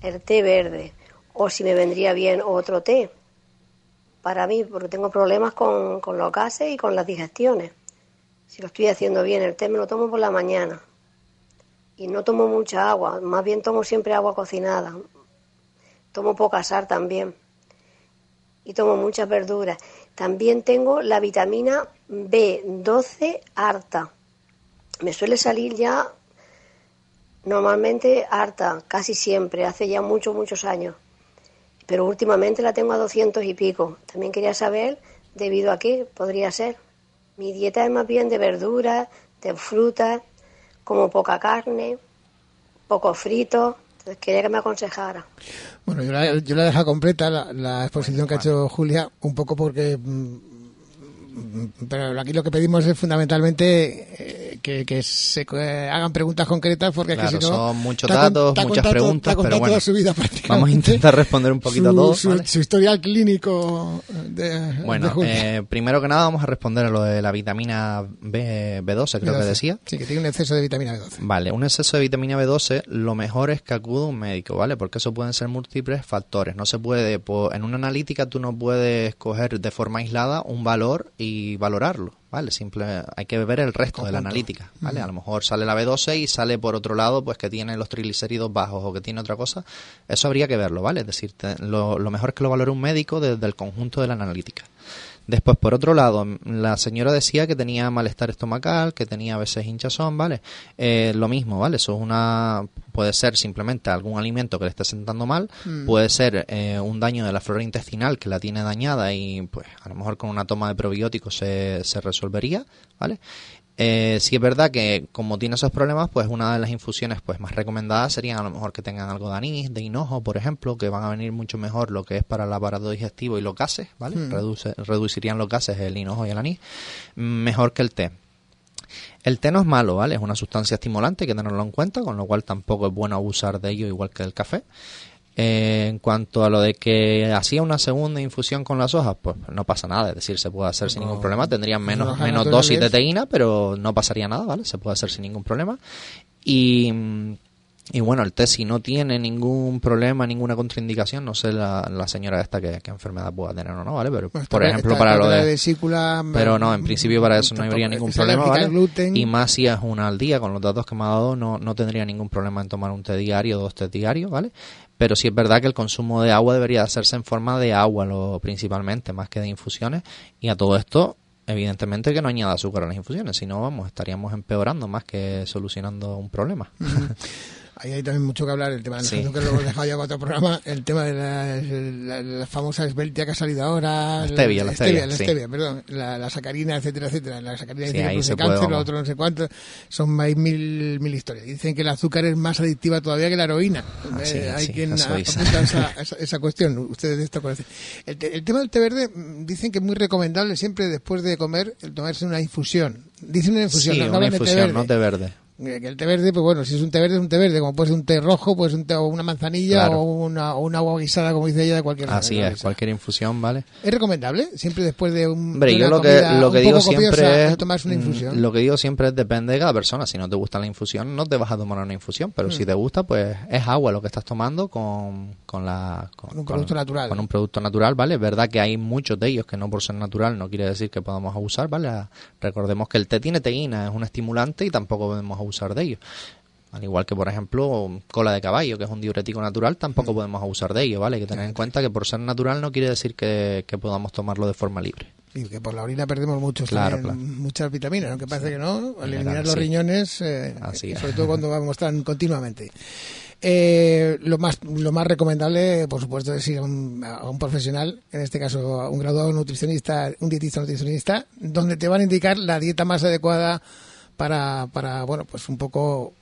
El té verde. O si me vendría bien otro té. Para mí, porque tengo problemas con, con los gases y con las digestiones. Si lo estoy haciendo bien, el té me lo tomo por la mañana. Y no tomo mucha agua, más bien tomo siempre agua cocinada. Tomo poca sal también y tomo muchas verduras. También tengo la vitamina B12 harta. Me suele salir ya normalmente harta, casi siempre, hace ya muchos, muchos años. Pero últimamente la tengo a 200 y pico. También quería saber debido a qué podría ser. Mi dieta es más bien de verduras, de frutas, como poca carne, poco frito. Entonces quería que me aconsejara. Bueno, yo la, yo la he dejado completa la, la exposición que ha hecho Julia, un poco porque. mm, mm, Pero aquí lo que pedimos es fundamentalmente eh, que, que se eh, hagan preguntas concretas porque es que Claro, si no, son muchos con- datos, muchas contado- preguntas, pero bueno, toda su vida Vamos a intentar responder un poquito su, a todos. su- ¿vale? su historial clínico de, Bueno, eh, primero que nada vamos a responder a lo de la vitamina B, B12, creo que B12. decía. Sí, que tiene un exceso de vitamina B12. Vale, un exceso de vitamina B12, lo mejor es que acuda un médico, ¿vale? Porque eso pueden ser múltiples factores. No se puede, po- en una analítica tú no puedes coger de forma aislada un valor y valorarlo, ¿vale? Simple, hay que ver el resto de la analítica, ¿vale? A lo mejor sale la B12 y sale por otro lado, pues que tiene los triglicéridos bajos o que tiene otra cosa. Eso habría que verlo, ¿vale? Es decir, te- lo, lo mejor es que lo valore un médico desde el conjunto de la analítica. Después, por otro lado, la señora decía que tenía malestar estomacal, que tenía a veces hinchazón, ¿vale? Eh, lo mismo, ¿vale? Eso es una... puede ser simplemente algún alimento que le esté sentando mal, puede ser eh, un daño de la flora intestinal que la tiene dañada y pues a lo mejor con una toma de probióticos se, se resolvería, ¿vale? Eh, sí es verdad que como tiene esos problemas, pues una de las infusiones pues más recomendadas serían a lo mejor que tengan algo de anís, de hinojo, por ejemplo, que van a venir mucho mejor lo que es para el aparato digestivo y los gases, ¿vale? Reduce- reducirían los gases el hinojo y el anís, mejor que el té. El té no es malo, ¿vale? Es una sustancia estimulante, hay que tenerlo en cuenta, con lo cual tampoco es bueno abusar de ello igual que del café. Eh, en cuanto a lo de que hacía una segunda infusión con las hojas, pues no pasa nada, es decir, se puede hacer sin ningún problema, tendrían menos, menos dosis de teína, pero no pasaría nada, ¿vale? Se puede hacer sin ningún problema. Y, y bueno, el té si no tiene ningún problema, ninguna contraindicación, no sé la, la señora esta qué, qué enfermedad pueda tener o no, ¿vale? Pero por ejemplo, para lo de... vesícula, Pero no, mm, en principio para eso no habría ningún problema, ¿vale? gluten. Y más si es una al día, con los datos que me ha dado, no, no tendría ningún problema en tomar un té diario, dos té diarios, ¿vale? Pero sí es verdad que el consumo de agua debería hacerse en forma de agua, lo, principalmente, más que de infusiones. Y a todo esto, evidentemente que no añada azúcar a las infusiones, si no, vamos, estaríamos empeorando más que solucionando un problema. Ahí hay también mucho que hablar, el tema Sí. que lo hemos dejado ya para otro programa, el tema de la, la- la famosa esbeltia que ha salido ahora. La stevia, la stevia, la sí. stevia, perdón, la, sacarina, etcétera, etcétera. La sacarina Sí, produce se cáncer, lo otro no sé cuánto. Son hay mil, mil historias. Dicen que el azúcar es más adictiva todavía que la heroína. Así Eh, hay quien apunta esa, esa, esa cuestión. Ustedes de esto conocen. El, te- el tema del té verde, mm, dicen que es muy recomendable siempre después de comer el tomarse una infusión. Dicen una infusión, no, no una té infusión, verde. no té verde. Que el té verde, pues bueno, si es un té verde, es un té verde, como puede ser un té rojo, pues un té, o una manzanilla Claro. o una, o una agua guisada, como dice ella, de cualquier Así manera, es, guisada. cualquier infusión, ¿vale? ¿Es recomendable? Siempre después de un. Hombre, de yo lo que, lo que digo poco copiosa, siempre es. el tomarse una mm, infusión. Lo que digo siempre es depende de cada persona. Si no te gusta la infusión, no te vas a tomar una infusión. Pero Mm. si te gusta, pues es agua lo que estás tomando con, con la. Con un producto natural. Con un producto natural, ¿vale? Es verdad que hay muchos de ellos que no por ser natural no quiere decir que podamos abusar, ¿vale? Ah, Recordemos que el té tiene teína, es un estimulante y tampoco podemos abusar de ello. Al igual que, por ejemplo, cola de caballo, que es un diurético natural, Mm. tampoco podemos abusar de ello, ¿vale? Hay que tener en cuenta que por ser natural no quiere decir que, que podamos tomarlo de forma libre. Y que por la orina perdemos muchos Claro, también, claro. muchas vitaminas, aunque parece que no, al eliminar los riñones, eh, Así sobre todo cuando vamos tan continuamente. Eh, lo más lo más recomendable, por supuesto, es ir a un, a un profesional, en este caso a un graduado nutricionista, un dietista nutricionista, donde te van a indicar la dieta más adecuada para, para bueno, pues un poco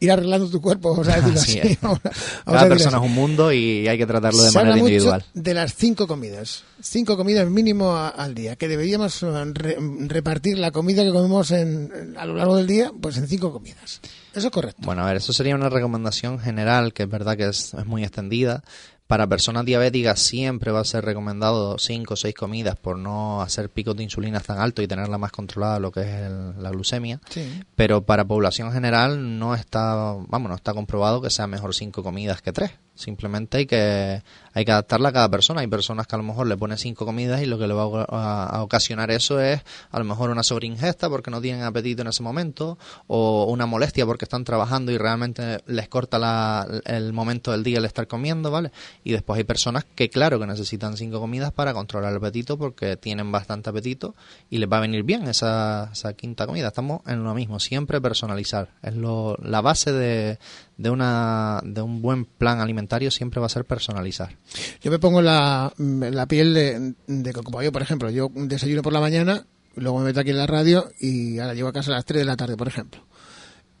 ir arreglando tu cuerpo, vamos a decirlo Así así. es. Vamos a- vamos a Cada decirlo persona así. es un mundo y hay que tratarlo de Se habla manera mucho individual. de las cinco comidas. Cinco comidas mínimo a- al día. Que deberíamos eh, re- repartir la comida que comemos en, a lo largo del día, pues en cinco comidas. Eso es correcto. Bueno, a ver, eso sería una recomendación general, que es verdad que es, es muy extendida. Para personas diabéticas siempre va a ser recomendado cinco o seis comidas por no hacer picos de insulina tan altos y tenerla más controlada lo que es el- la glucemia. Sí. Pero para población general no está, vamos, no está comprobado que sea mejor cinco comidas que tres. Simplemente hay que, hay que adaptarla a cada persona. Hay personas que a lo mejor le ponen cinco comidas y lo que le va a, ocasionar eso es a lo mejor una sobreingesta porque no tienen apetito en ese momento o una molestia porque están trabajando y realmente les corta la, el momento del día el estar comiendo, ¿vale? Y después hay personas que claro que necesitan cinco comidas para controlar el apetito porque tienen bastante apetito y les va a venir bien esa, esa quinta comida. Estamos en lo mismo, siempre personalizar. Es lo, la base de, de, una, de un buen plan alimentario siempre va a ser personalizar. Yo me pongo la, la piel de, de que como yo, por ejemplo, yo desayuno por la mañana, luego me meto aquí en la radio y ahora llego a casa a las 3 de la tarde, por ejemplo.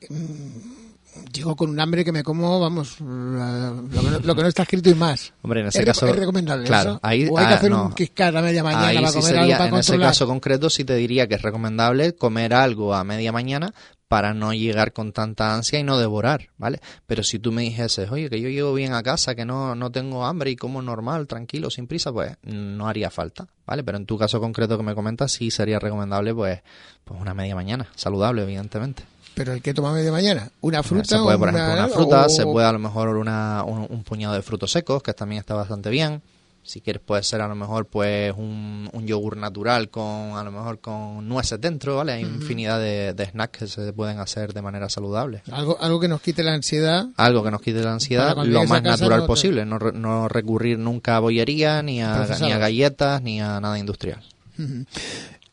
Mm, Llego con un hambre que me como, vamos, lo, que no, está escrito y más. Hombre, en ese ¿Es, caso. ¿Es recomendable claro, eso? Ahí, ¿O hay que ah, hacer no. un quiscar a media mañana Ahí para sí comer sería, algo para en ese caso concreto sí te diría que es recomendable comer algo a media mañana para no llegar con tanta ansia y no devorar, ¿vale? Pero si tú me dijeses, oye, que yo llego bien a casa, que no, no tengo hambre y como normal, tranquilo, sin prisa, pues no haría falta, ¿vale? Pero en tu caso concreto que me comentas, sí sería recomendable, pues, pues una media mañana, saludable, evidentemente. Pero el que toma media mañana, una fruta se puede, o por una, ejemplo, una fruta, o- se puede a lo mejor una, un, un puñado de frutos secos, que también está bastante bien. Si quieres puede ser a lo mejor pues un, un yogur natural con a lo mejor con nueces dentro, ¿vale? Hay infinidad de, de snacks que se pueden hacer de manera saludable. algo, algo que nos quite la ansiedad. Algo que nos quite la ansiedad lo más natural no posible, no, no recurrir nunca a bollería, ni a, Procesados. ni a galletas, ni a nada industrial.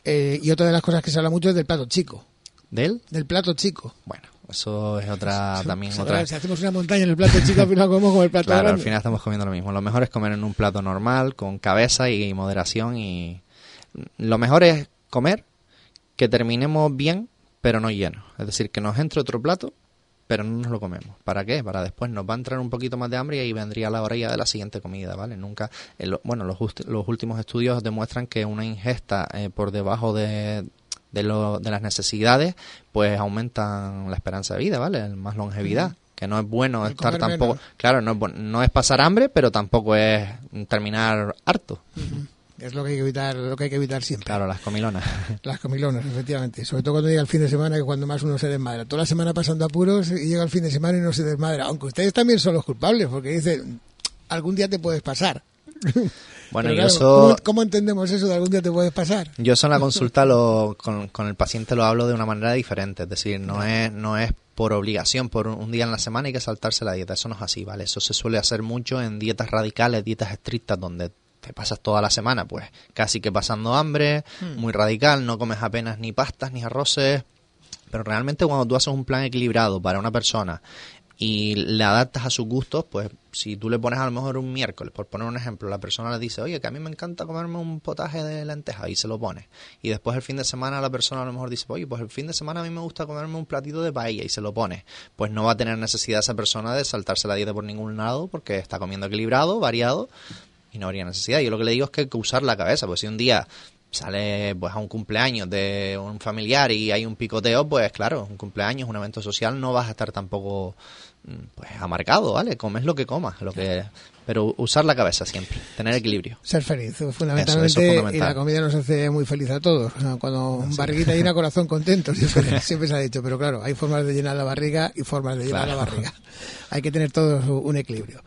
Eh, y otra de las cosas que se habla mucho es del plato chico. ¿De él? Del plato chico. Bueno, eso es otra también otra Si hacemos una montaña en el plato chico, al final comemos con el plato Claro, al final estamos comiendo lo mismo. Lo mejor es comer en un plato normal, con cabeza y moderación. Y lo mejor es comer que terminemos bien, pero no llenos. Es decir, que nos entre otro plato, pero no nos lo comemos. ¿Para qué? Para después nos va a entrar un poquito más de hambre y ahí vendría la hora ya de la siguiente comida, ¿vale? Nunca, lo- bueno, los, los últimos estudios demuestran que una ingesta eh, por debajo de, de, lo- de las necesidades, pues aumentan la esperanza de vida, ¿vale? Más longevidad. Que no es bueno El estar tampoco. menos. Claro, no es, no es pasar hambre, pero tampoco es terminar harto. Es lo que hay que evitar, lo que hay que evitar siempre. Claro, las comilonas. Las comilonas, efectivamente. Sobre todo cuando llega el fin de semana, que cuando más uno se desmadra. Toda la semana pasando apuros y llega el fin de semana y no se desmadra. Aunque ustedes también son los culpables, porque dicen, algún día te puedes pasar. Bueno, Pero y claro, eso. ¿cómo, cómo entendemos eso de algún día te puedes pasar? Yo eso en la consulta lo, con, con el paciente lo hablo de una manera diferente, es decir, no es, no es por obligación, por un, día en la semana hay que saltarse la dieta, eso no es así, ¿vale? Eso se suele hacer mucho en dietas radicales, dietas estrictas, donde te pasas toda la semana, pues casi que pasando hambre, muy radical, no comes apenas ni pastas ni arroces, pero realmente cuando tú haces un plan equilibrado para una persona y le adaptas a sus gustos, pues si tú le pones a lo mejor un miércoles, por poner un ejemplo, la persona le dice, oye, que a mí me encanta comerme un potaje de lentejas y se lo pone. Y después el fin de semana la persona a lo mejor dice, oye, pues el fin de semana a mí me gusta comerme un platito de paella y se lo pone. Pues no va a tener necesidad esa persona de saltarse la dieta por ningún lado porque está comiendo equilibrado, variado y no habría necesidad. Yo lo que le digo es que que usar la cabeza, pues si un día sale pues a un cumpleaños de un familiar y hay un picoteo, pues claro, un cumpleaños, un evento social, no vas a estar tampoco mm, pues amargado, ¿vale? Comes lo que comas, lo que pero usar la cabeza siempre, tener equilibrio. Ser feliz, Eso, fundamentalmente. eso es fundamental. y la comida nos hace muy feliz a todos. Cuando barriguita llena, corazón contento, siempre, siempre se ha dicho. Pero claro, hay formas de llenar la barriga y formas de llenar Claro. la barriga. Hay que tener todos un equilibrio.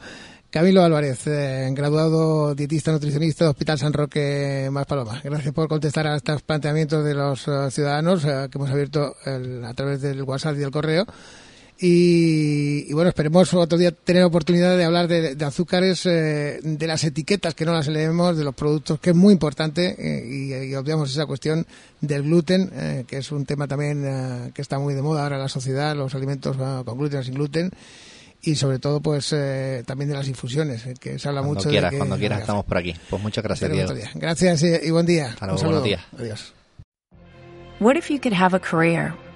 Camilo Álvarez, eh, graduado dietista nutricionista de Hospital San Roque Más Paloma. Gracias por contestar a estos planteamientos de los eh, ciudadanos eh, que hemos abierto el- a través del WhatsApp y del correo. Y, y bueno, esperemos otro día tener oportunidad de hablar de, de azúcares, eh, de las etiquetas que no las leemos, de los productos, que es muy importante, eh, y, y obviamos esa cuestión del gluten, eh, que es un tema también eh, que está muy de moda ahora en la sociedad, los alimentos eh, con gluten o sin gluten, y sobre todo pues eh, también de las infusiones, eh, que se habla Cuando mucho quieras, de que- cuando quieras estamos por aquí. Pues muchas gracias, Diego. Gracias y, y buen día. Hasta Un luego, saludo. buenos días. Adiós. What if you could have a career